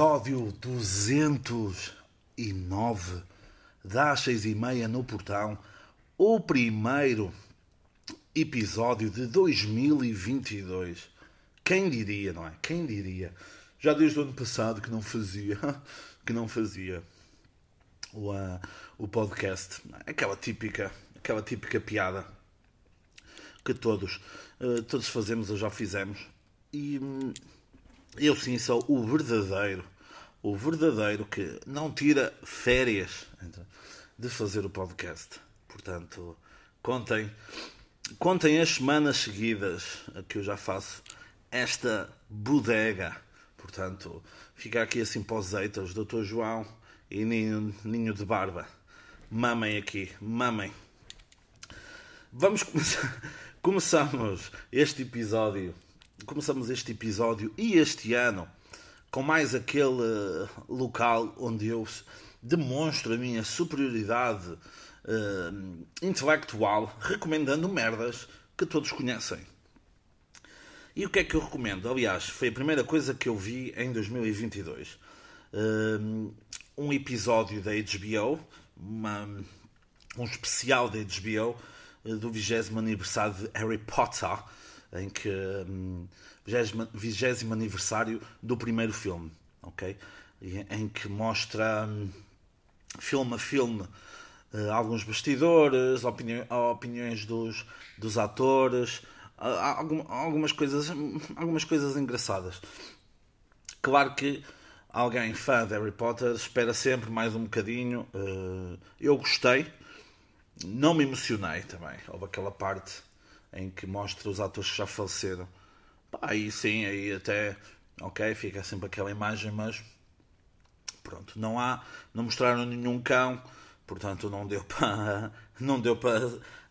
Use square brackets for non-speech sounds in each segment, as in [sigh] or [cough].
episódio 209 das seis e meia no portão, o primeiro episódio de 2022. Quem diria, não é? Quem diria? Já desde o ano passado que não fazia, [laughs] que não fazia o, uh, o podcast, aquela típica, aquela típica piada que todos, uh, todos fazemos ou já fizemos. E hum, eu sim sou o verdadeiro, o verdadeiro que não tira férias de fazer o podcast. Portanto, contem, contem as semanas seguidas que eu já faço esta bodega. Portanto, fica aqui assim para os haters, Dr. João e Ninho, Ninho de Barba. Mamem aqui, mamem. Vamos começar. [laughs] Começamos este episódio. Começamos este episódio e este ano com mais aquele local onde eu demonstro a minha superioridade uh, intelectual recomendando merdas que todos conhecem. E o que é que eu recomendo? Aliás, foi a primeira coisa que eu vi em 2022. Uh, um episódio da HBO, uma, um especial da HBO do 20 aniversário de Harry Potter, em que um, 20 aniversário do primeiro filme, ok? Em que mostra um, filme a filme uh, alguns bastidores, opini opiniões dos, dos atores, uh, algumas coisas, algumas coisas engraçadas. Claro que alguém fã de Harry Potter espera sempre mais um bocadinho. Uh, eu gostei, não me emocionei também. Houve aquela parte em que mostra os atores que já faleceram. aí sim, aí até, ok, fica sempre aquela imagem, mas pronto, não há, não mostraram nenhum cão, portanto não deu para, [laughs] não deu para,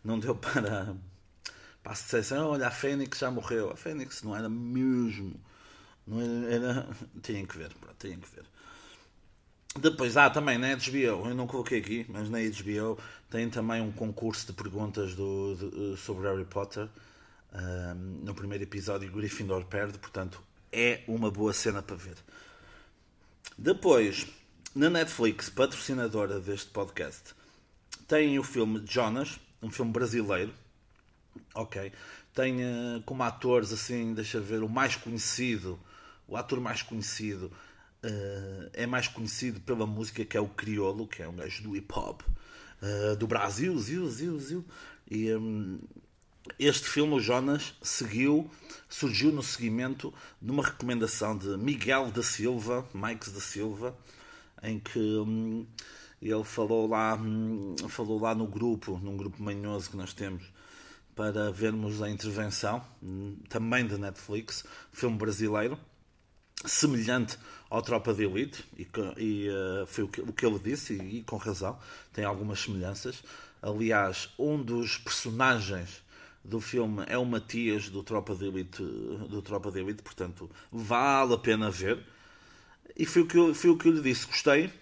não deu para, para se dizer assim, olha, a Fênix já morreu, a Fênix não era mesmo, não era, era tinham que ver, pronto, tinham que ver. Depois, ah, também na HBO, eu não coloquei aqui, mas na HBO tem também um concurso de perguntas do, de, sobre Harry Potter. Um, no primeiro episódio, Gryffindor perde, portanto, é uma boa cena para ver. Depois, na Netflix, patrocinadora deste podcast, tem o filme Jonas, um filme brasileiro. Ok. Tem uh, como atores, assim, deixa ver, o mais conhecido, o ator mais conhecido uh, é mais conhecido pela música que é o Criolo, que é um gajo do hip hop uh, do Brasil, zil, zil, zil. E um, este filme, o Jonas, seguiu, surgiu no seguimento de uma recomendação de Miguel da Silva, Mike da Silva, em que hum, ele falou lá, hum, falou lá no grupo, num grupo manhoso que nós temos, para vermos a intervenção, hum, também da Netflix, filme brasileiro, semelhante ao Tropa de Elite, e, e uh, foi o que, o que, ele disse, e, e com razão, tem algumas semelhanças. Aliás, um dos personagens do filme é o Matias do Tropa de Elite, do Tropa de Elite portanto vale a pena ver. E foi o, que eu, foi o que eu lhe disse, gostei,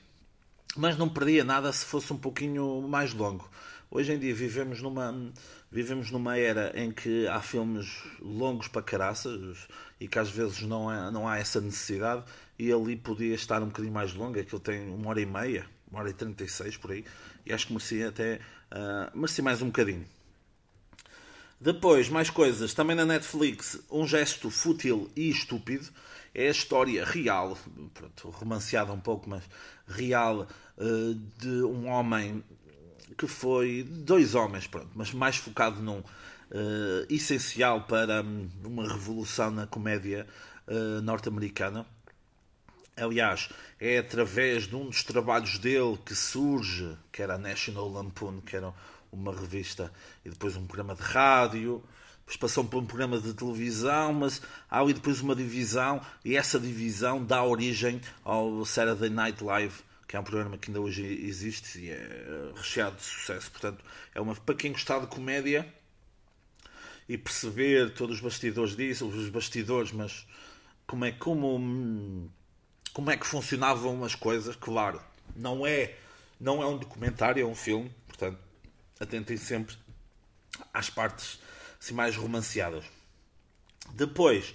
mas não perdia nada se fosse um pouquinho mais longo. Hoje em dia vivemos numa, vivemos numa era em que há filmes longos para caraças e que às vezes não, é, não há essa necessidade e ali podia estar um bocadinho mais longo, aquilo tem uma hora e meia, uma hora e trinta e seis por aí, e acho que merecia até uh, merecia mais um bocadinho. Depois, mais coisas. Também na Netflix, um gesto fútil e estúpido. É a história real, pronto, romanceada um pouco, mas real, eh, de um homem que foi. Dois homens, pronto, mas mais focado num. Uh, essencial para hum, uma revolução na comédia uh, norte-americana. Aliás, é através de um dos trabalhos dele que surge, que era a National Lampoon, que era uma revista e depois um programa de rádio, depois passou por um programa de televisão, mas há ali depois uma divisão e essa divisão dá origem ao Saturday Night Live, que é um programa que ainda hoje existe e é recheado de sucesso. Portanto, é uma para quem gostar de comédia e perceber todos os bastidores disso, os bastidores, mas como é como como é que funcionavam as coisas, claro, não é não é um documentário, é um filme, portanto, atentem sempre às partes assim, mais romanceadas. Depois,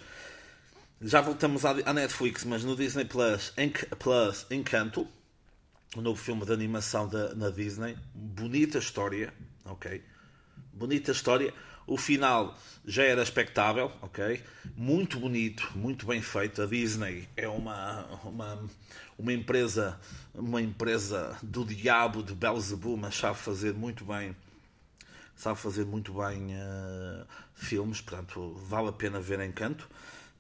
Já voltamos à Netflix, mas no Disney Plus, Enc Plus Encanto, o novo filme de animação da, na Disney. Bonita história, ok? Bonita história. O final já era expectável, ok? Muito bonito, muito bem feito. A Disney é uma, uma, uma empresa uma empresa do diabo de Belzebu, mas sabe fazer muito bem sabe fazer muito bem uh, filmes, portanto vale a pena ver Encanto.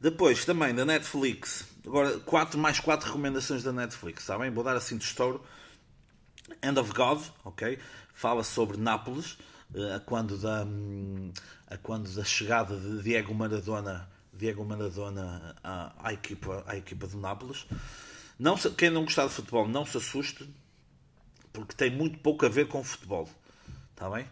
Depois também da Netflix, agora quatro, mais quatro recomendações da Netflix, sabem? Vou dar assim de estouro. End of God, ok? Fala sobre Nápoles, uh, a quando da a quando da chegada de Diego Maradona, Diego Maradona à, à equipa à equipa do Nápoles. Não, quem não gostar de futebol, não se assuste, porque tem muito pouco a ver com futebol. Está bem?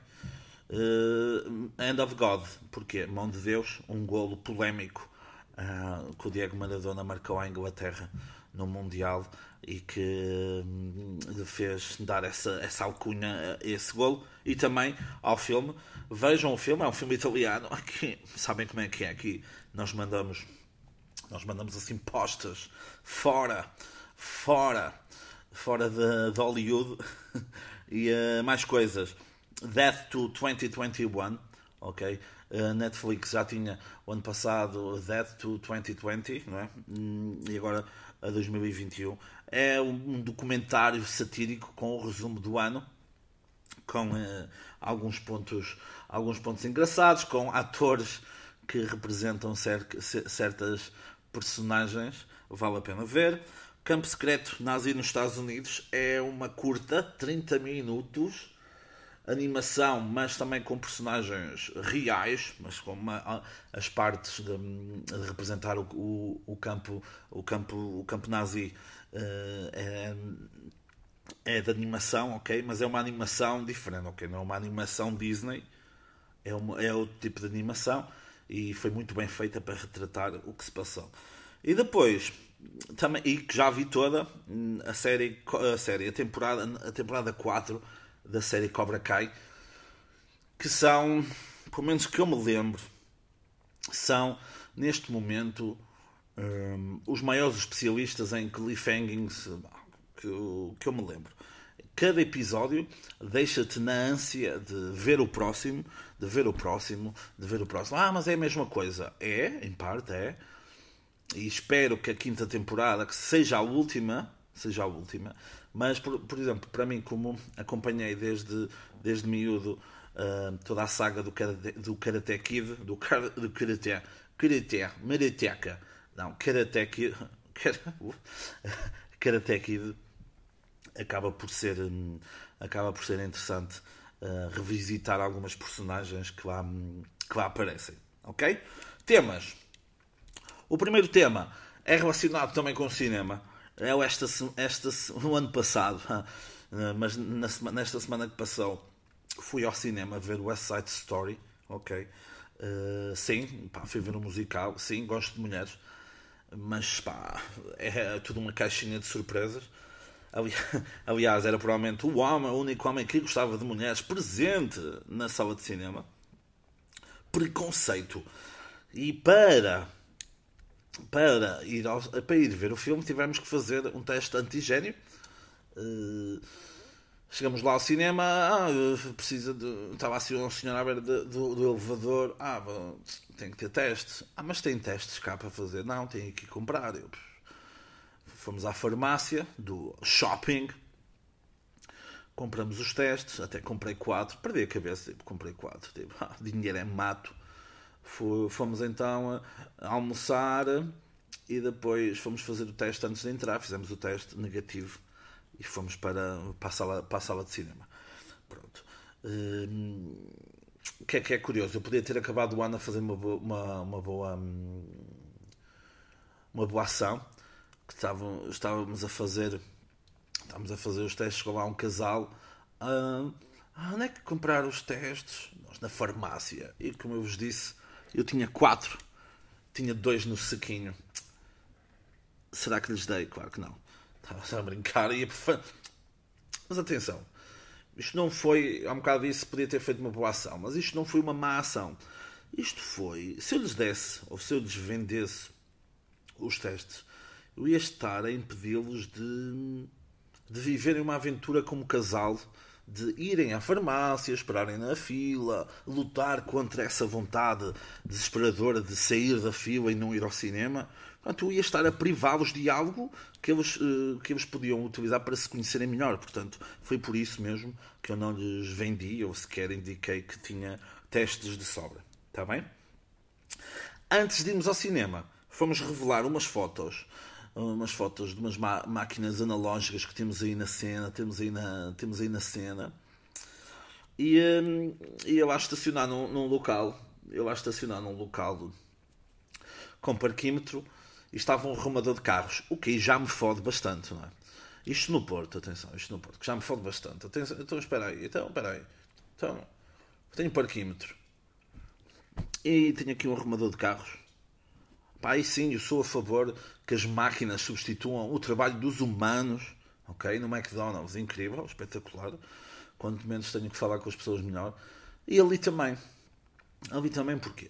Uh, End of God, porque Mão de Deus, um golo polémico uh, que o Diego Maradona marcou à Inglaterra no Mundial e que hum, lhe fez dar essa, essa alcunha esse golo e também ao filme. Vejam o filme, é um filme italiano. [laughs] Aqui, sabem como é que é? Aqui nós mandamos nós mandamos assim postas fora, fora, fora de, de Hollywood [laughs] e uh, mais coisas. Death to 2021, ok? Uh, Netflix já tinha o ano passado Death to 2020, não é? Hum, e agora a 2021. É um documentário satírico com o resumo do ano, com uh, alguns pontos, alguns pontos engraçados, com atores que representam cer certas personagens, vale a pena ver. Campo Secreto Nazi nos Estados Unidos é uma curta, 30 minutos, animação, mas também com personagens reais, mas com uma, as partes de, de representar o, o, o, campo, o campo, o campo nazi uh, é, é de animação, ok? Mas é uma animação diferente, ok? Não é uma animação Disney, é, uma, é outro tipo de animação e foi muito bem feita para retratar o que se passou. E depois, também, e que já vi toda a série, a série, a temporada, a temporada 4 da série Cobra Kai, que são, pelo menos que eu me lembro, são neste momento um, os maiores especialistas em cliffhangings que, que eu me lembro. Cada episódio deixa-te na ânsia de ver o próximo, de ver o próximo, de ver o próximo. Ah, mas é a mesma coisa. É, em parte é. E espero que a quinta temporada, que seja a última, seja a última. Mas, por, por exemplo, para mim, como acompanhei desde, desde miúdo uh, toda a saga do Karate, do karate Kid, do, do Karate, Karate, Marateca, não, Karate Kid, [laughs] Karate Kid acaba por ser, um, acaba por ser interessante uh, revisitar algumas personagens que lá, que lá aparecem. Ok? Temas. O primeiro tema é relacionado também com o cinema eu esta, esta, [laughs] o ano passado, mas na, nesta semana que passou, fui ao cinema ver West Side Story, ok? Uh, sim, pá, fui ver um musical, sim, gosto de mulheres, mas pá, é tudo uma caixinha de surpresas. [laughs] Aliás, era provavelmente o homem, o único homem que gostava de mulheres presente na sala de cinema. Preconceito. E para para ir, ao, para ir ver o filme tivemos que fazer um teste antigênio. Uh, chegamos lá ao cinema, ah, precisa de. Estava assim um senhor à beira do, do, elevador, ah, bom, tem que ter testes. Ah, mas tem testes cá para fazer? Não, tem que comprar. Eu, fomos à farmácia do shopping, compramos os testes, até comprei quatro, perdi a cabeça, tipo, comprei quatro, tipo, [laughs] ah, dinheiro é mato. Fomos então almoçar e depois fomos fazer o teste antes de entrar. Fizemos o teste negativo e fomos para, para, a, sala, para a sala de cinema. Pronto. Hum, o que é que é curioso? Eu podia ter acabado o ano a fazer uma boa, uma, uma boa, hum, uma boa ação. Que estávamos a fazer estávamos a fazer os testes, chegou lá um casal. Ah, onde é que comprar os testes? Nós na farmácia. E como eu vos disse, eu tinha quatro. Tinha dois no saquinho. Será que lhes dei? Claro que não. Estava a brincar. E... Mas atenção. Isto não foi. Há um bocado disso podia ter feito uma boa ação. Mas isto não foi uma má ação. Isto foi. Se eu lhes desse, ou se eu lhes vendesse os testes, eu ia estar a impedi-los de, de viverem uma aventura como casal, de irem à farmácia, esperarem na fila, lutar contra essa vontade desesperadora de sair da fila e não ir ao cinema. Portanto, eu ia estar a privá-los de algo que eles, eh, que eles podiam utilizar para se conhecerem melhor. Portanto, foi por isso mesmo que eu não lhes vendi ou sequer indiquei que tinha testes de sobra. Está bem? Antes de irmos ao cinema, fomos revelar umas fotos umas fotos de umas máquinas analógicas que temos aí na cena, temos aí na, temos aí na cena. E um, ia lá estacionar num, num local, ia lá estacionar num local com parquímetro e estava um arrumador de carros, o que já me fode bastante, não é? Isto no Porto, atenção, isto no Porto, que já me fode bastante. Atenção, então espera aí, então espera aí. Então, tenho parquímetro. E tenho aqui um arrumador de carros. Pá, aí sim, eu sou a favor que as máquinas substituam o trabalho dos humanos, ok? No McDonald's, incrível, espetacular. Quanto menos tenho que falar com as pessoas, melhor. E ali também. Ali também porquê?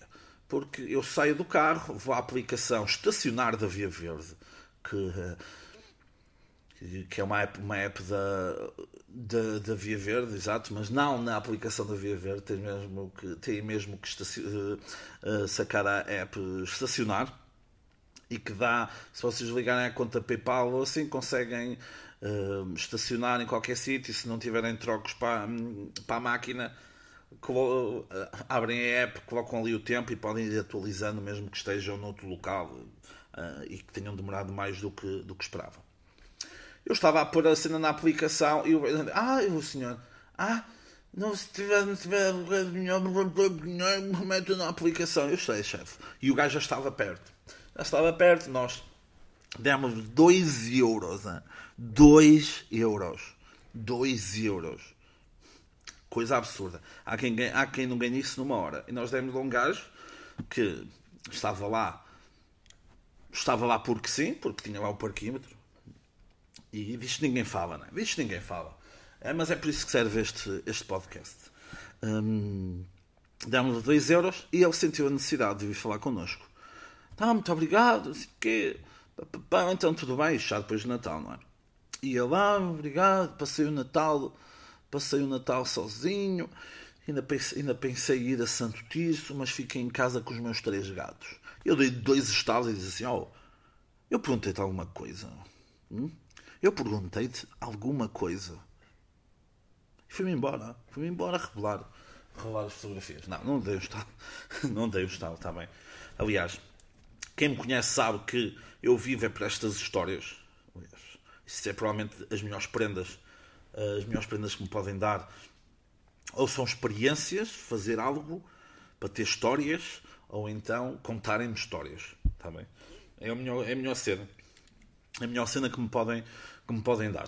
porque eu saio do carro, vou à aplicação estacionar da Via Verde, que, que é uma app, uma app da, da, da, Via Verde, exato, mas não na aplicação da Via Verde, tem mesmo que, tem mesmo que uh, sacar a app estacionar e que dá, se vocês ligarem a conta PayPal ou assim, conseguem uh, estacionar em qualquer sítio, se não tiverem trocos para, para a máquina eh, abrem a app, colocam ali o tempo e podem ir atualizando mesmo que estejam noutro local uh, e que tenham demorado mais do que, do que esperavam. Eu estava a pôr a cena na aplicação e eu, ah, o senhor, ah, não, se tiver, não tiver melhor, meto na aplicação. Eu sei, chefe. E o gajo já estava perto. Estava perto, nós demos 2 euros. 2 euros. 2 euros coisa absurda. Há quem, há quem não ganhe isso numa hora. E nós demos a um gajo que estava lá, estava lá porque sim, porque tinha lá o parquímetro. E disto ninguém fala, não é? Disto ninguém fala. É, mas é por isso que serve este, este podcast. Hum, Demos-lhe 2 euros e ele sentiu a necessidade de vir falar connosco. Tá, muito obrigado, assim, que... então tudo bem, já depois de Natal, não é? E ele, ah, obrigado, passei o Natal Passei o Natal sozinho, ainda pensei, ainda pensei ir a Santo Tirso, mas fiquei em casa com os meus três gatos. Eu dei dois estalos e disse assim: Oh, eu perguntei-te alguma coisa. Hum? Eu perguntei-te alguma coisa. E fui-me embora. Fui-me embora a revelar, revelar as fotografias. Não, não dei o estalo. [laughs] não dei o estalo, está bem. Aliás, quem me conhece sabe que eu vivo é para estas histórias. Isso é provavelmente as melhores prendas as melhores prendas que me podem dar ou são experiências, fazer algo para ter histórias, ou então contarem-me histórias. Está bem? É a melhor, é a melhor cena. É a melhor cena que me podem, que me podem dar.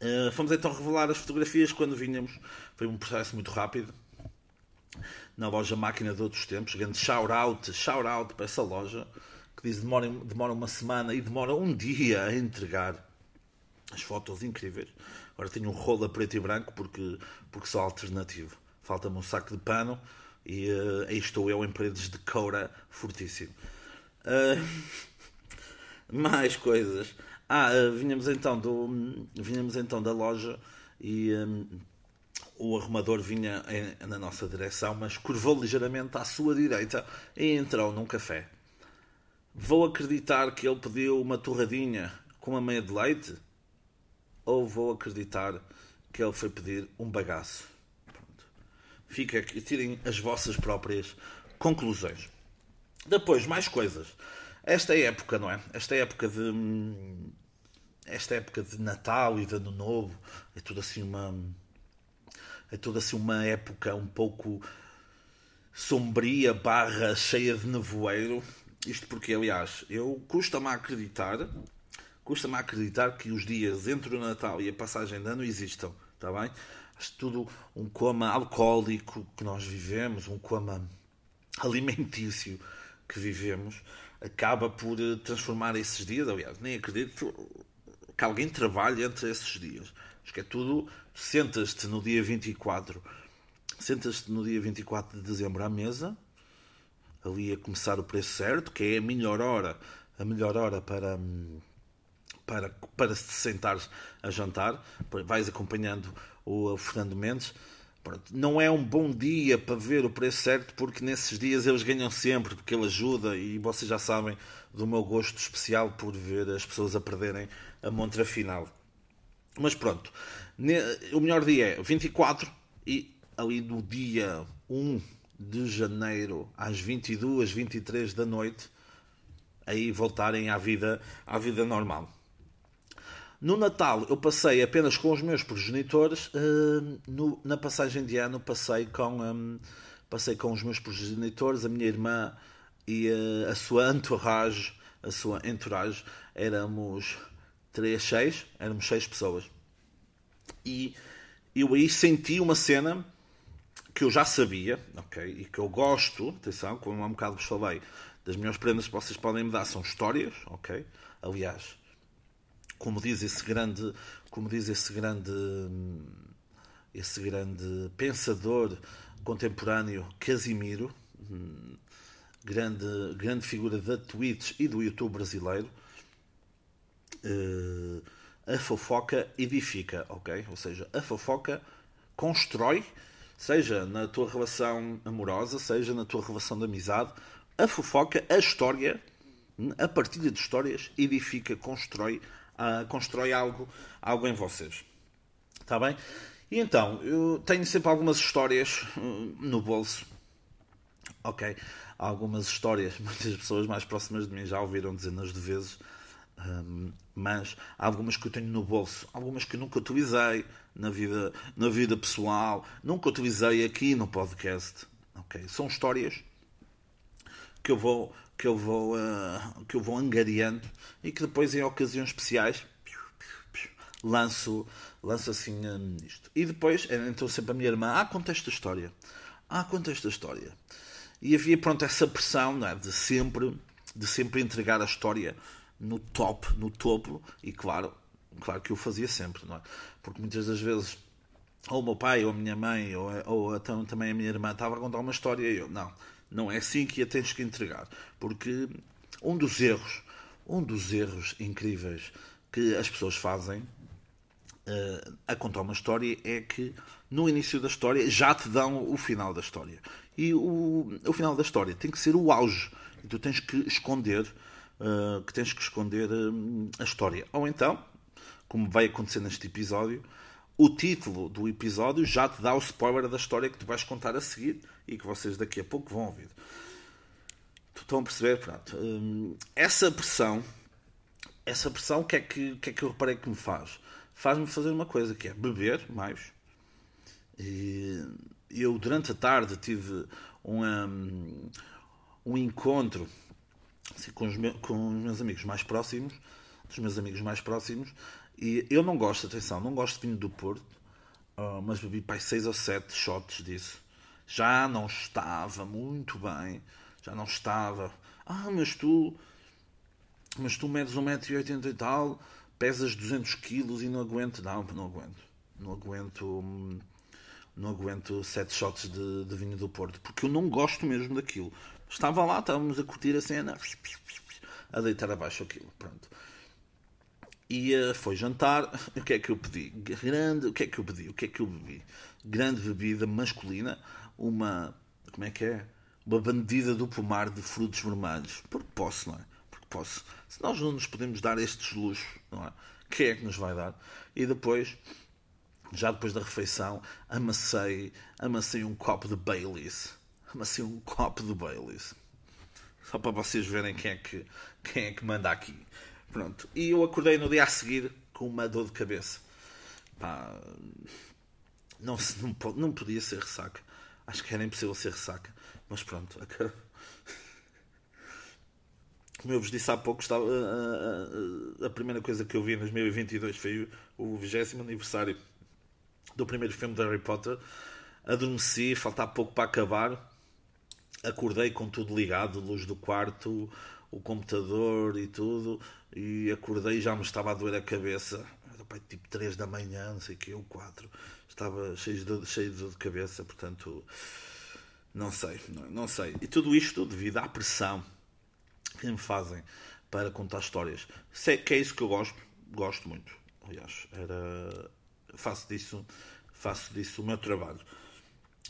Uh, fomos então revelar as fotografias quando vinhamos. Foi um processo muito rápido. Na loja Máquina de Outros Tempos. Grande shout-out shout -out para essa loja. Que diz demora, demora uma semana e demora um dia a entregar as fotos incríveis. Agora tenho um rolo a preto e branco porque, porque sou alternativo. Falta-me um saco de pano e uh, aí estou eu em paredes de coura fortíssimo. Uh, [laughs] mais coisas. Ah, uh, vinhamos então do vinhamos então da loja e um, o arrumador vinha em, na nossa direção, mas curvou ligeiramente à sua direita e entrou num café. Vou acreditar que ele pediu uma torradinha com uma meia de leite ou vou acreditar que ele foi pedir um bagaço. Pronto. Fica aqui, tirem as vossas próprias conclusões. Depois, mais coisas. Esta época, não é? Esta época de. Esta época de Natal e de Ano Novo é tudo assim uma. É toda assim uma época um pouco sombria, barra cheia de nevoeiro. Isto porque, aliás, eu custa-me a acreditar custa-me acreditar que os dias entre o Natal e a passagem de ano existam, está bem? Acho tudo um coma alcoólico que nós vivemos, um coma alimentício que vivemos, acaba por eh, transformar esses dias. Aliás, nem acredito que alguém trabalhe entre esses dias. Acho que é tudo. Sentas-te no dia 24, sentas-te no dia 24 de dezembro à mesa, ali a começar o preço certo, que é a melhor hora a melhor hora para, para, para se sentar a jantar. Vais acompanhando o Fernando Mendes. Pronto, não é um bom dia para ver o preço certo, porque nesses dias eles ganham sempre, porque ele ajuda e vocês já sabem do meu gosto especial por ver as pessoas a perderem a montra final. Mas pronto, o melhor dia é 24 e ali no dia 1 de janeiro às 22, 23 da noite, aí voltarem à vida, à vida normal. No Natal eu passei apenas com os meus progenitores. Uh, no, na passagem de ano passei com, um, passei com os meus progenitores, a minha irmã e uh, a sua entourage. A sua entourage. Éramos três, seis. Éramos seis pessoas. E eu aí senti uma cena que eu já sabia, ok? E que eu gosto, atenção, como há um bocado vos falei, das melhores prendas que vocês podem me dar são histórias, ok? Aliás, como diz esse grande, como diz esse grande, esse grande pensador contemporâneo Casimiro, grande, grande figura da Twitch e do YouTube brasileiro, a fofoca edifica, ok? Ou seja, a fofoca constrói, seja na tua relação amorosa, seja na tua relação de amizade, a fofoca, a história, a partilha de histórias edifica, constrói uh, constrói algo, algo em vocês. Está bem? E então, eu tenho sempre algumas histórias uh, no bolso. Ok? Algumas histórias, [laughs] muitas pessoas mais próximas de mim já ouviram dezenas de vezes. Um, mas há algumas que eu tenho no bolso, algumas que nunca utilizei na vida, na vida pessoal, nunca utilizei aqui no podcast. Okay? São histórias que eu vou que eu vou uh, que eu vou angariando e que depois em ocasiões especiais lanço lanço assim uh, e depois eh, então sempre a minha irmã ah conta esta história ah conta esta história e havia pronto essa pressão é? de sempre de sempre entregar a história no top no topo e claro claro que eu fazia sempre não é? porque muitas das vezes ou o meu pai ou a minha mãe ou, ou também a minha irmã estava a contar uma história e eu não não é assim que a tens que entregar. Porque um dos erros, um dos erros incríveis que as pessoas fazem uh, a contar uma história é que no início da história já te dão o final da história. E o, o final da história tem que ser o auge. E tu tens que esconder, uh, que tens que esconder uh, a história. Ou então, como vai acontecer neste episódio, o título do episódio já te dá o spoiler da história que tu vais contar a seguir e que vocês daqui a pouco vão ouvir. Estão a perceber? Pronto. Hum, essa pressão, essa pressão, o que, é que, que é que eu reparei que me faz? Faz-me fazer uma coisa que é beber mais. E eu, durante a tarde, tive um, um encontro assim, com, os meus, com os meus amigos mais próximos, dos meus amigos mais próximos, e eu não gosto, atenção, não gosto de vinho do Porto, uh, mas bebi pai 6 ou 7 shots disso já não estava muito bem, já não estava. Ah, mas tu, mas tu medes 1,80m e tal, pesas 200 quilos e não aguento. Não, não aguento. Não aguento. Não aguento 7 shots de, de vinho do Porto, porque eu não gosto mesmo daquilo. Estava lá, estávamos a curtir a cena, a deitar abaixo aquilo. Pronto. E uh, foi jantar. [laughs] O que é que eu pedi? Grande. O que é que eu pedi? O que é que eu bebi? Grande bebida masculina uma. Como é que é? Uma bandida do pomar de frutos vermelhos. Porque posso, não é? Porque posso. Se nós não nos podemos dar estes luxos, não é? Quem é que nos vai dar? E depois, já depois da refeição, amassei, amassei um copo de Baileys. Amassei um copo de Baileys. Só para vocês verem quem é que, quem é que manda aqui. Pronto. E eu acordei no dia a seguir com uma dor de cabeça. Pá, não, não, não podia ser ressaca. Acho que era impossível ser ressaca. Mas pronto, como eu vos disse há pouco, estava, a, a, a, primeira coisa que eu vi em 2022 foi o 20 aniversário do primeiro filme de Harry Potter. Adormeci, faltava pouco para acabar. Acordei com tudo ligado, luz do quarto, o computador e tudo. E acordei e já me estava a doer a cabeça. Era tipo 3 da manhã, não sei o que, ou 4 estava cheio de, cheio de dor de cabeça, portanto, não sei, não, não sei. E tudo isto devido à pressão que me fazem para contar histórias. Sei que é isso que eu gosto, gosto muito. Aliás, era, faço disso, faço disso o meu trabalho.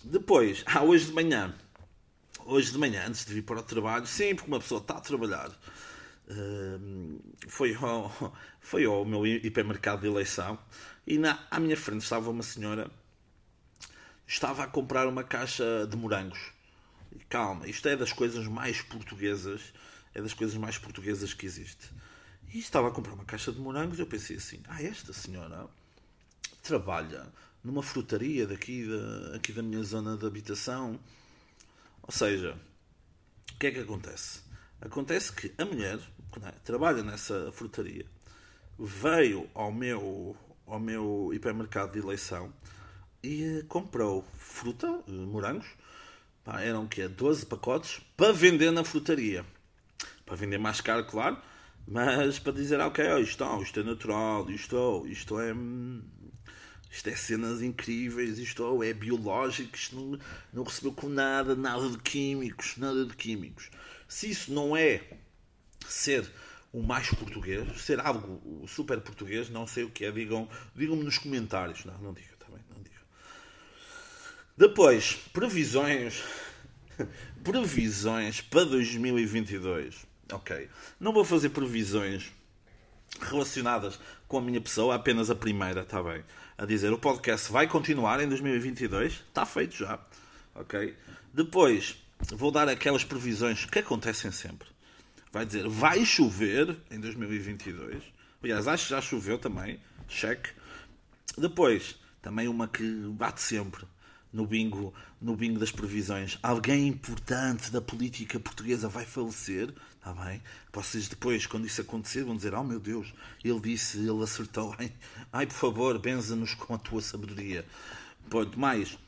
Depois, [laughs] ah, hoje de manhã, hoje de manhã, antes de vir para o trabalho, sempre que uma pessoa está a trabalhar, foi, ao, [laughs] foi ao meu hipermercado de eleição e na, à minha frente estava uma senhora, estava a comprar uma caixa de morangos. Calma, isto é das coisas mais portuguesas, é das coisas mais portuguesas que existe. E estava a comprar uma caixa de morangos e eu pensei assim, ah, esta senhora trabalha numa frutaria daqui da, aqui da minha zona de habitação. Ou seja, o que é que acontece? Acontece que a mulher é, trabalha nessa frutaria, veio ao meu, ao meu hipermercado de eleição e eh, comprou fruta, eh, morangos, pá, eram que 12 pacotes, para vender na frutaria. Para vender mais caro, claro, mas para dizer, ok, isto, isto é natural, isto, isto é hum, isto é cenas incríveis, isto é biológico, isto não, não recebeu com nada, nada de químicos, nada de químicos. Se isso não é ser o mais português, ser algo super português, não sei o que é, digam, digam-me nos comentários. Não, não diga, também, tá não diga. Depois, previsões, [laughs] previsões para 2022. Ok, não vou fazer previsões relacionadas com a minha pessoa, apenas a primeira, está bem a dizer o podcast vai continuar em 2022. Está feito já. Ok? Depois vou dar aquelas previsões que acontecem sempre. Vai dizer vai chover em 2022. Aliás, acho que já choveu também. Cheque. Depois, também uma que bate sempre no bingo, no bingo das previsões. Alguém importante da política portuguesa vai falecer. Está bem? Vocês depois, quando isso acontecer, vão dizer: Oh meu Deus, ele disse, ele acertou. Ai, ai por favor, benza-nos com a tua sabedoria. Pronto, mais.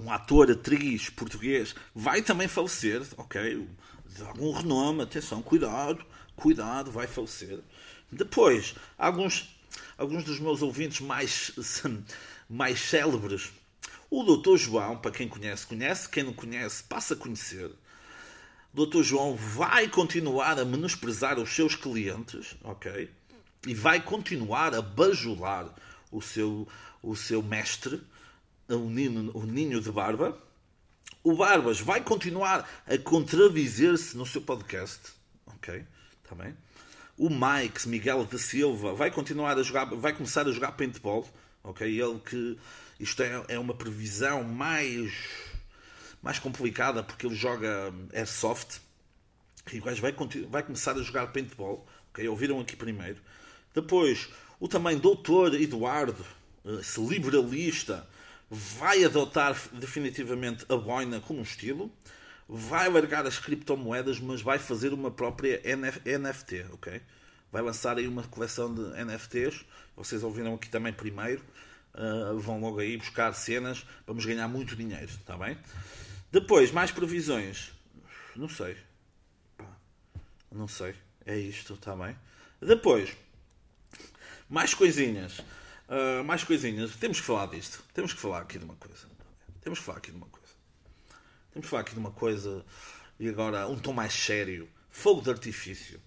Um ator, atriz português vai também falecer, ok? De algum renome, atenção, cuidado, cuidado, vai falecer. Depois, alguns, alguns dos meus ouvintes mais, [laughs] mais célebres. O Dr. João, para quem conhece, conhece. Quem não conhece, passa a conhecer. Dr. João vai continuar a menosprezar os seus clientes, ok? E vai continuar a bajular o seu, o seu mestre, o ninho, o ninho de Barba. O Barbas vai continuar a contradizer-se no seu podcast, ok? Bem? O Mike Miguel da Silva vai continuar a jogar, vai começar a jogar paintball, ok? Ele que isto é, é uma previsão mais mais complicada porque ele joga Airsoft e o gajo vai, vai começar a jogar paintball. Okay? Ouviram aqui primeiro. Depois, o também doutor Eduardo, esse liberalista, vai adotar definitivamente a boina como estilo. Vai largar as criptomoedas, mas vai fazer uma própria NFT, ok? Vai lançar aí uma coleção de NFTs. Vocês ouviram aqui também primeiro. Uh, vão logo aí buscar cenas. Vamos ganhar muito dinheiro, está bem? Depois, mais previsões. Não sei. Não sei. É isto, está bem? Depois, mais coisinhas. Uh, mais coisinhas. Temos que falar disto. Temos que falar aqui de uma coisa. Temos que falar aqui de uma coisa. Temos que falar aqui de uma coisa. E agora, um tom mais sério. Fogo de artifício.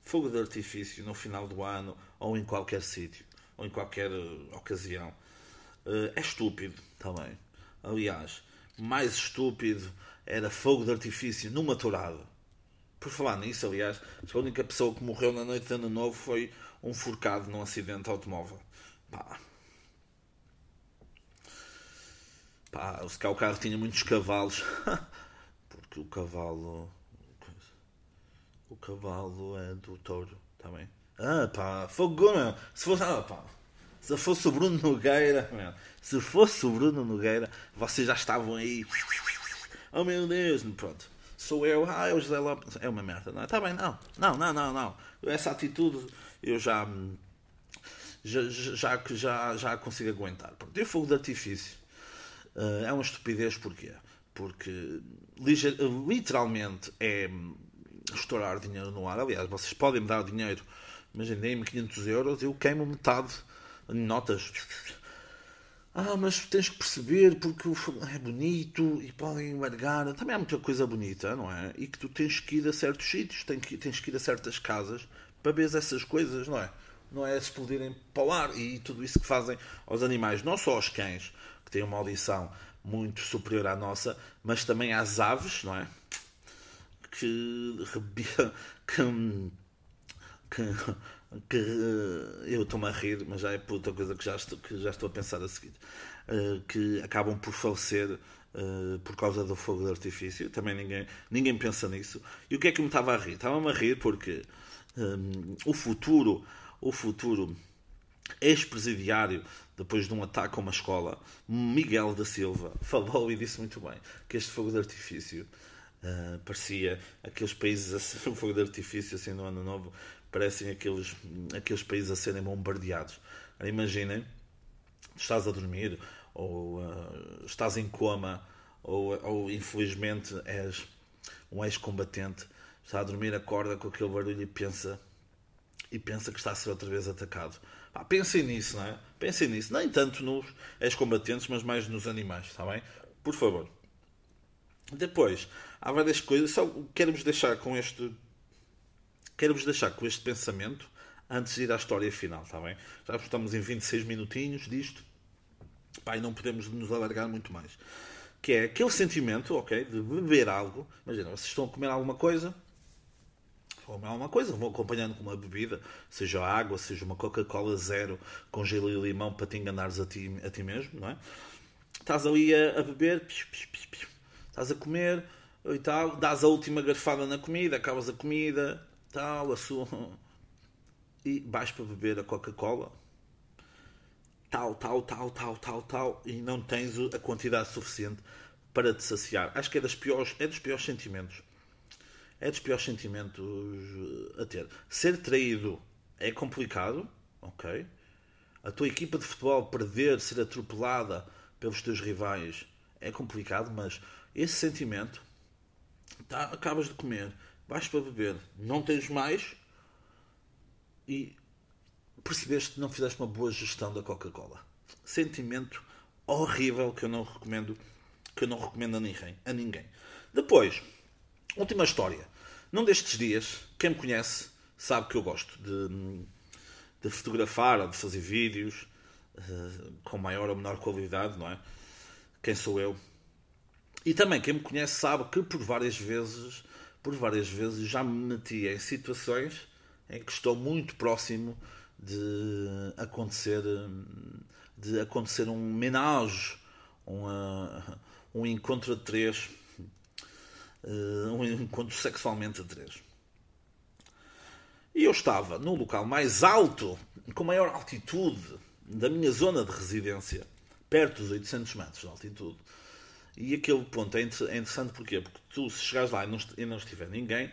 Fogo de artifício no final do ano ou em qualquer sítio. Ou em qualquer uh, ocasião. Uh, é estúpido também. Aliás, mais estúpido era fogo de artifício numa tourada. Por falar nisso, aliás, a única pessoa que morreu na noite de Ano Novo foi um forcado num acidente automóvel. Pá. Pá, se cá o carro tinha muitos cavalos. [laughs] Porque o cavalo. O cavalo é do touro também. Ah, pá, fogo, meu. Se fosse. Ah, pá. Se fosse o Bruno Nogueira, se fosse o Bruno Nogueira, vocês já estavam aí. Oh meu Deus, pronto. Sou eu, ah, é o José Lopes. É uma merda, não é? Está bem, não. Não, não, não, não. Essa atitude eu já. Já, já, já, já consigo aguentar. Pronto, e o fogo de artifício uh, é uma estupidez, porquê? Porque literalmente é estourar dinheiro no ar. Aliás, vocês podem me dar dinheiro, imaginem-me 500 euros, eu queimo metade notas. ah, mas tens que perceber porque o é bonito e podem embargar. Também há muita coisa bonita, não é? E que tu tens que ir a certos sítios, tens que, tens que ir a certas casas para ver essas coisas, não é? Não é explodirem para o ar e tudo isso que fazem aos animais, não só aos cães, que têm uma audição muito superior à nossa, mas também às aves, não é? Que, que, que que uh, eu estou-me a rir, mas já é por outra coisa que já estou, que já estou a pensar a seguir, uh, que acabam por falecer uh, por causa do fogo de artifício. Também ninguém, ninguém pensa nisso. E o que é que me estava a rir? Estava-me a rir porque um, o futuro, o futuro ex-presidiário, depois de um ataque a uma escola, Miguel da Silva, [laughs] falou e disse muito bem que este fogo de artifício Uh, parecia aqueles países o [laughs] fogo de artifício assim no ano novo parecem aqueles, aqueles países a serem bombardeados. Imaginem, estás a dormir, ou uh, estás em coma, ou, ou infelizmente és um ex-combatente, está a dormir, acorda com aquele barulho e pensa e pensa que está a ser outra vez atacado. Ah, pensem nisso, não é? Pensem nisso. Nem tanto nos ex-combatentes, mas mais nos animais, está bem? Por favor. Depois, há várias coisas. Só quero-vos deixar com este Quero-vos deixar com este pensamento antes de ir à história final, está bem? Já estamos em 26 minutinhos disto. Pai, não podemos nos alargar muito mais. Que é aquele sentimento, ok, de beber algo. Imagina, vocês estão a comer alguma coisa, comer alguma coisa, vão acompanhando com uma bebida, seja água, seja uma Coca-Cola zero com gelo e limão para te enganares a ti, a ti mesmo, não é? Estás ali a, a beber, estás a comer e tal, dás a última garfada na comida, acabas a comida, tal, a sua. E vais para beber a Coca-Cola, tal, tal, tal, tal, tal, tal, e não tens a quantidade suficiente para te saciar. Acho que é, das piores, é dos piores sentimentos. É dos piores sentimentos a ter. Ser traído é complicado, ok? A tua equipa de futebol perder, ser atropelada pelos teus rivais é complicado, mas esse sentimento tá, acabas de comer vais para beber, não tens mais e percebeste que não fizeste uma boa gestão da Coca-Cola. Sentimento horrível que eu não recomendo, que eu não recomendo a ninguém, a ninguém. Depois, última história. Num destes dias, quem me conhece sabe que eu gosto de, de fotografar ou de fazer vídeos uh, com maior ou menor qualidade, não é? Quem sou eu? E também quem me conhece sabe que por várias vezes por várias vezes já me meti em situações em que estou muito próximo de acontecer de acontecer um menage, um, um encontro de três, eh, um encontro sexualmente a três. E eu estava no local mais alto, com maior altitude da minha zona de residência, perto dos 800 metros de altitude. E aquele ponto é, é interessante porquê? Porque tu, se chegares lá e não, estiver ninguém,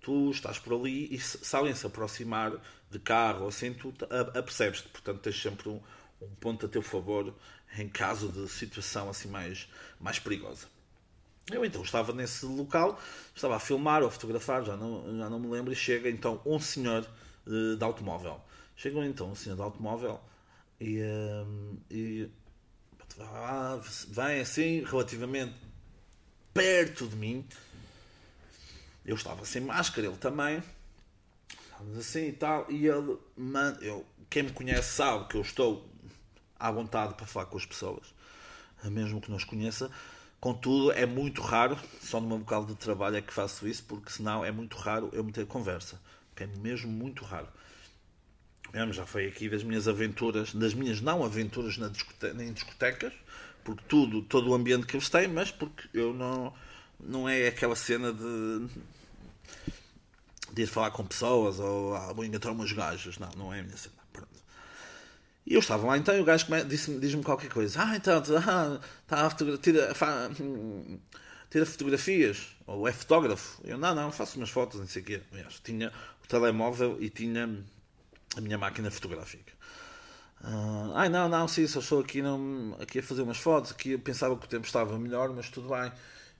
tu estás por ali e se alguém se aproximar de carro ou assim, tu apercebes-te. Portanto, tens sempre um, um, ponto a teu favor em caso de situação assim mais, mais perigosa. Eu então estava nesse local, estava a filmar ou a fotografar, já não, já não me lembro, e chega então um senhor uh, de automóvel. Chega então um senhor de automóvel e, uh, e vem assim relativamente perto de mim. Eu estava sem máscara, ele também. Estávamos assim e tal. E ele, man, eu, quem me conhece sabe que eu estou à vontade para falar com as pessoas, mesmo que não os conheça. Contudo, é muito raro, só numa local de trabalho é que faço isso, porque senão é muito raro eu meter conversa. É mesmo muito raro. Já foi aqui das minhas aventuras, das minhas não aventuras na discote em discotecas, porque tudo, todo o ambiente que eles têm, mas porque eu não, não é aquela cena de, de ir falar com pessoas ou vou encontrar umas gajas. Não, não é a minha cena. E eu estava lá então e o gajo disse-me diz qualquer coisa. Ah, então, ah, tá a tira, fa, tira fotografias, ou é fotógrafo. Eu, não, não, faço umas fotos, não sei o quê. Tinha o telemóvel e tinha a minha máquina fotográfica. Uh, ai não, não, sim, só estou aqui, não, aqui a fazer umas fotos, aqui eu pensava que o tempo estava melhor, mas tudo bem.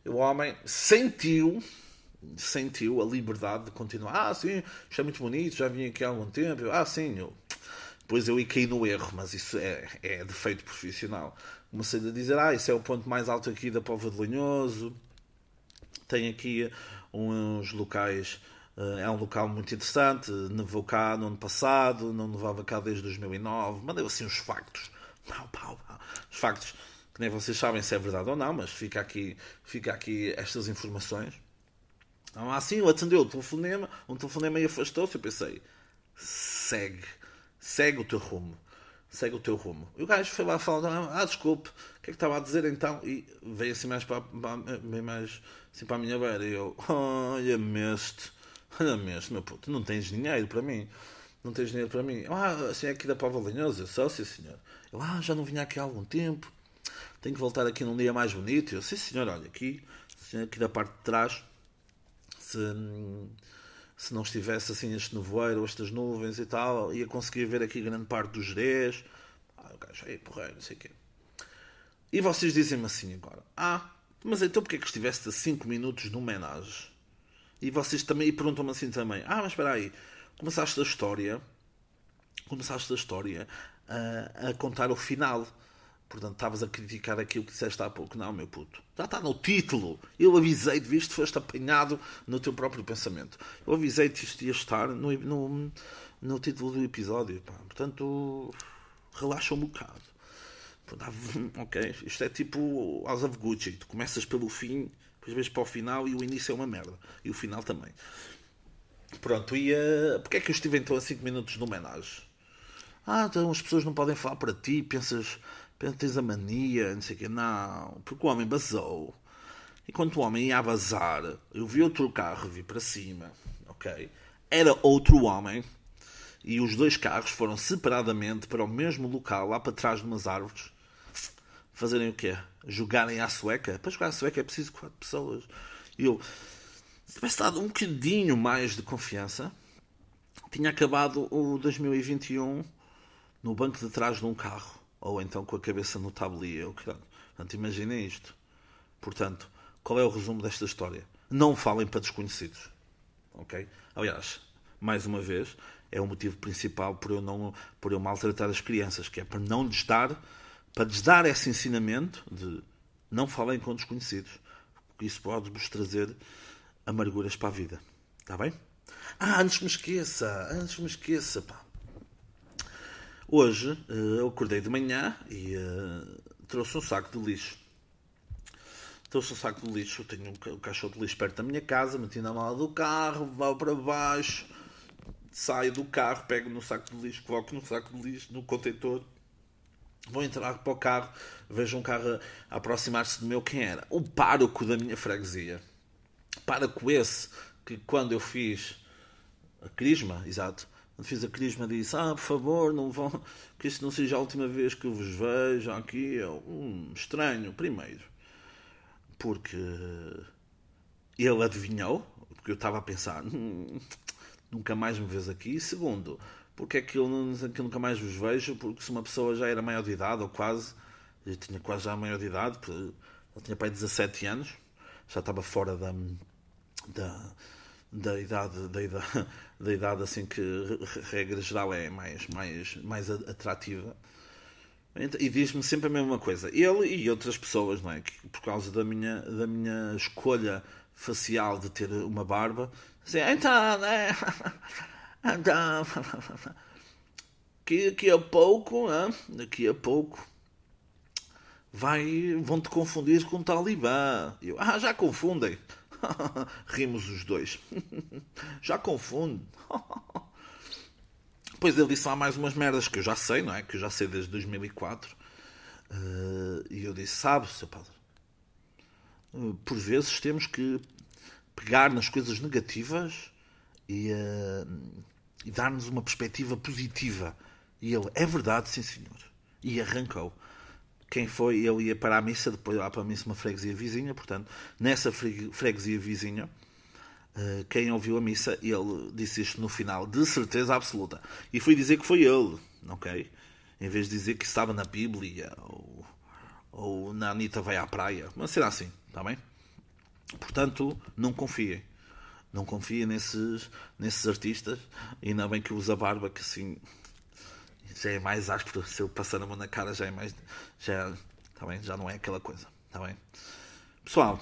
O homem sentiu, sentiu a liberdade de continuar. Ah, sim, isto é muito bonito, já vim aqui há algum tempo. Eu, ah, sim, eu Depois eu cair no erro, mas isso é, é defeito profissional. Comecei a dizer, ah, isso é o ponto mais alto aqui da Pova de Lanhoso. Tem aqui uns locais, é um local muito interessante, nevou cá no ano passado, não nevava cá desde 2009. Mandei assim os factos. [laughs] Pau, pau, pau. Os factos que nem vocês sabem se é verdade ou não, mas fica aqui, fica aqui estas informações. Então, assim, atendeu o telefonema, um telefonema e afastou-se. Eu pensei, segue, segue o teu rumo, segue o teu rumo. E o gajo foi lá falando, ah, desculpe, o que é que estava a dizer então? E veio assim mais para, para, mais, assim para a minha beira. E eu, olha-me este, olha-me este, meu puto, não tens dinheiro para mim. Não tens dinheiro para mim. Ah, assim é aqui da Pava Linhosa, só, sim senhor. Eu, ah, já não vinha aqui há algum tempo. Tenho que voltar aqui num dia mais bonito. Eu, sim senhor, olha, aqui, assim, aqui da parte de trás, se, se não estivesse assim este nevoeiro, estas nuvens e tal, ia conseguir ver aqui grande parte dos Jerez. Ah, o gajo, aí, porreiro, não sei o quê. E vocês dizem-me assim agora, ah, mas então porque é que estiveste a 5 minutos no homenagem? E vocês também perguntam-me assim também, ah, mas espera aí, começaste a história, começaste a história a, a contar o final. Portanto, estavas a criticar aquilo que disseste há pouco. Não, meu puto. Já está no título. Eu avisei-te, visto, foste apanhado no teu próprio pensamento. Eu avisei-te isto ia estar no, no, no título do episódio. Pá. Portanto, relaxa um bocado. [laughs] Ok, isto é tipo House of Gucci. Tu começas pelo fim, depois vês para o final e o início é uma merda. E o final também. Pronto, e uh, porque é que eu estive então a 5 minutos no homenagem? Ah, então as pessoas não podem falar para ti, pensas, pensas tens a mania, não sei o quê. Não, porque o homem basou. Enquanto o homem ia a bazar, eu vi outro carro vir para cima, ok? Era outro homem e os dois carros foram separadamente para o mesmo local, lá para trás de umas árvores. Fazerem o quê? Jogarem à sueca? Para jogar à sueca é preciso quatro pessoas. E eu, se tivesse dado um bocadinho mais de confiança, tinha acabado o 2021 no banco de trás de um carro, ou então com a cabeça no tabuleiro. Portanto, imaginem isto. Portanto, qual é o resumo desta história? Não falem para desconhecidos. Ok? Aliás, mais uma vez, é o motivo principal por eu não por eu maltratar as crianças, que é para não lhes dar, para lhes dar esse ensinamento de não falem com desconhecidos, porque isso pode-vos trazer amarguras para a vida. Está bem? Ah, antes me esqueça, antes me esqueça, pá. Hoje uh, eu acordei de manhã e uh, trouxe um saco de lixo. Trouxe um saco de lixo, eu tenho um, caixote de lixo perto da minha casa, meti na mala do carro, vou para baixo, saio do carro, pego no saco de lixo, coloco no saco de lixo, no contentor, vou entrar para o carro, vejo um carro a aproximar-se do meu, quem era? O pároco da minha freguesia. Pároco esse que quando eu fiz a crisma, exato, quando fiz a crisma disse, ah, por favor, não vão, que isto não seja a última vez que eu vos vejo aqui. Eu, hum, estranho, primeiro, porque ele adivinhou, porque eu estava a pensar, hum, nunca mais me vês aqui. Segundo, porque é que eu, que eu nunca mais vos vejo? Porque se uma pessoa já era maior de idade, ou quase, tinha quase já maior de idade, eu tinha pai 17 anos, já estava fora da, da da idade, da idade, [laughs] da idade assim que regra geral é mais, mais, mais atrativa. E diz-me sempre a mesma coisa. Ele e outras pessoas, não é? Que por causa da minha, da minha escolha facial de ter uma barba, assim, então, né? [laughs] [laughs] então, daqui a pouco, hein? daqui a pouco, vai, vão te confundir com o Talibã. Eu, ah, já confundem. [laughs] Rimos os dois. [laughs] já confundo. Depois ele disse lá mais umas merdas que eu já sei, não é? Que eu já sei desde 2004. Uh, e eu disse: Sabe, seu padre, por vezes temos que pegar nas coisas negativas e, uh, e dar-nos uma perspectiva positiva. E ele: É verdade, sim, senhor. E arrancou quem foi, ele ia para a missa, depois lá para a missa uma freguesia vizinha, portanto, nessa freguesia vizinha, eh, quem ouviu a missa, ele disse isto no final, de certeza absoluta. E fui dizer que foi ele, ok? Em vez de dizer que estava na Bíblia, ou, ou na Anitta vai à praia, mas será assim, está bem? Portanto, não confiem. Não confiem nesses, nesses artistas, ainda bem que usa barba, que assim já é mais áspero. Se eu passar a mão na cara já é mais. Já, tá bem? já não é aquela coisa. Tá bem? Pessoal,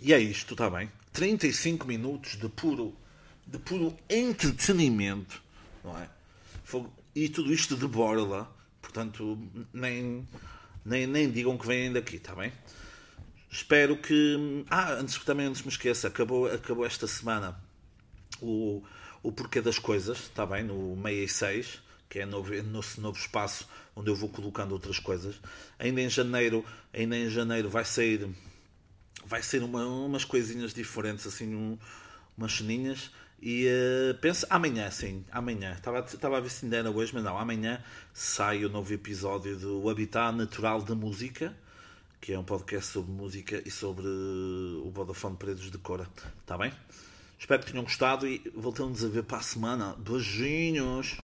e é isto, está bem? 35 minutos de puro, de puro entretenimento, não é? E tudo isto de borla, portanto, nem, nem, nem digam que vêm daqui, está bem? Espero que. Ah, antes que também antes me esqueça, acabou, acabou esta semana o, o porquê das coisas, está bem? No 66, que é novo, novo, novo espaço onde eu vou colocando outras coisas. Ainda em janeiro, ainda em janeiro vai sair vai ser uma, umas coisinhas diferentes, assim, um, umas ceninhas. E uh, penso, amanhã, sim, amanhã. Estava, estava a ver se ainda era hoje, mas não, amanhã sai o novo episódio do Habitat Natural da Música, que é um podcast sobre música e sobre o Vodafone Paredes de Cora. Está bem? Espero que tenham gostado e voltamos a ver para a semana. Beijinhos!